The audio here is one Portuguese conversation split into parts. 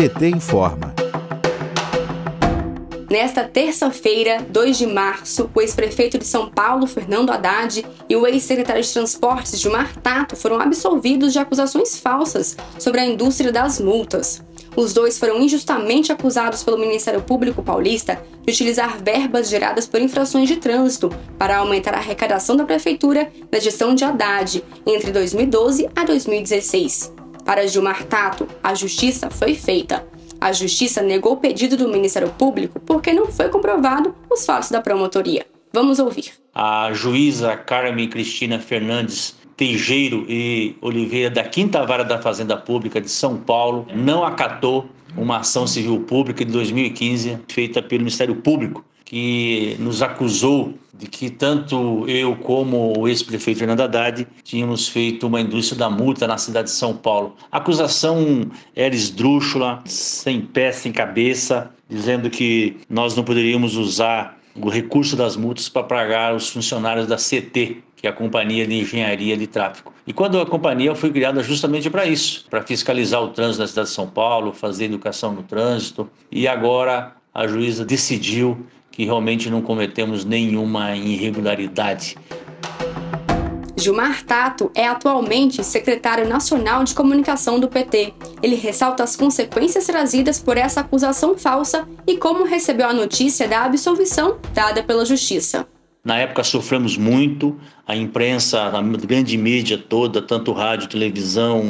PT informa. Nesta terça-feira, 2 de março, o ex-prefeito de São Paulo, Fernando Haddad, e o ex-secretário de Transportes, Gilmar Tato, foram absolvidos de acusações falsas sobre a indústria das multas. Os dois foram injustamente acusados pelo Ministério Público Paulista de utilizar verbas geradas por infrações de trânsito para aumentar a arrecadação da prefeitura na gestão de Haddad entre 2012 a 2016. Para Gilmar Tato, a justiça foi feita. A Justiça negou o pedido do Ministério Público porque não foi comprovado os fatos da promotoria. Vamos ouvir. A juíza Carmen Cristina Fernandes Teijeiro e Oliveira da Quinta Vara da Fazenda Pública de São Paulo não acatou uma ação civil pública de 2015 feita pelo Ministério Público que nos acusou de que tanto eu como o ex-prefeito Fernando Haddad tínhamos feito uma indústria da multa na cidade de São Paulo. A acusação era esdrúxula, sem pé, sem cabeça, dizendo que nós não poderíamos usar o recurso das multas para pagar os funcionários da CT, que é a Companhia de Engenharia de Tráfego. E quando a companhia foi criada justamente para isso, para fiscalizar o trânsito da cidade de São Paulo, fazer educação no trânsito, e agora a juíza decidiu que realmente não cometemos nenhuma irregularidade. Gilmar Tato é atualmente secretário nacional de comunicação do PT. Ele ressalta as consequências trazidas por essa acusação falsa e como recebeu a notícia da absolvição dada pela Justiça. Na época sofremos muito, a imprensa, a grande mídia toda, tanto rádio, televisão,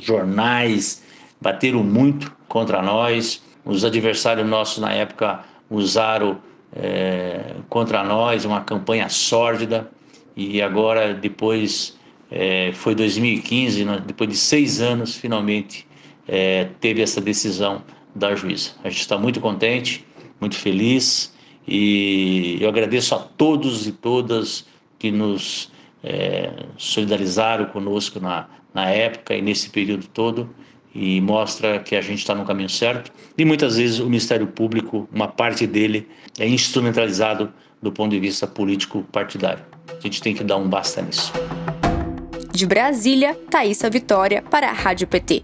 jornais, bateram muito contra nós. Os adversários nossos na época usaram é, contra nós uma campanha sórdida e agora depois é, foi 2015, depois de seis anos, finalmente é, teve essa decisão da juíza. A gente está muito contente, muito feliz e eu agradeço a todos e todas que nos é, solidarizaram conosco na, na época e nesse período todo e mostra que a gente está no caminho certo. E muitas vezes o Ministério Público, uma parte dele, é instrumentalizado do ponto de vista político partidário. A gente tem que dar um basta nisso. De Brasília, Thaisa Vitória para a Rádio PT.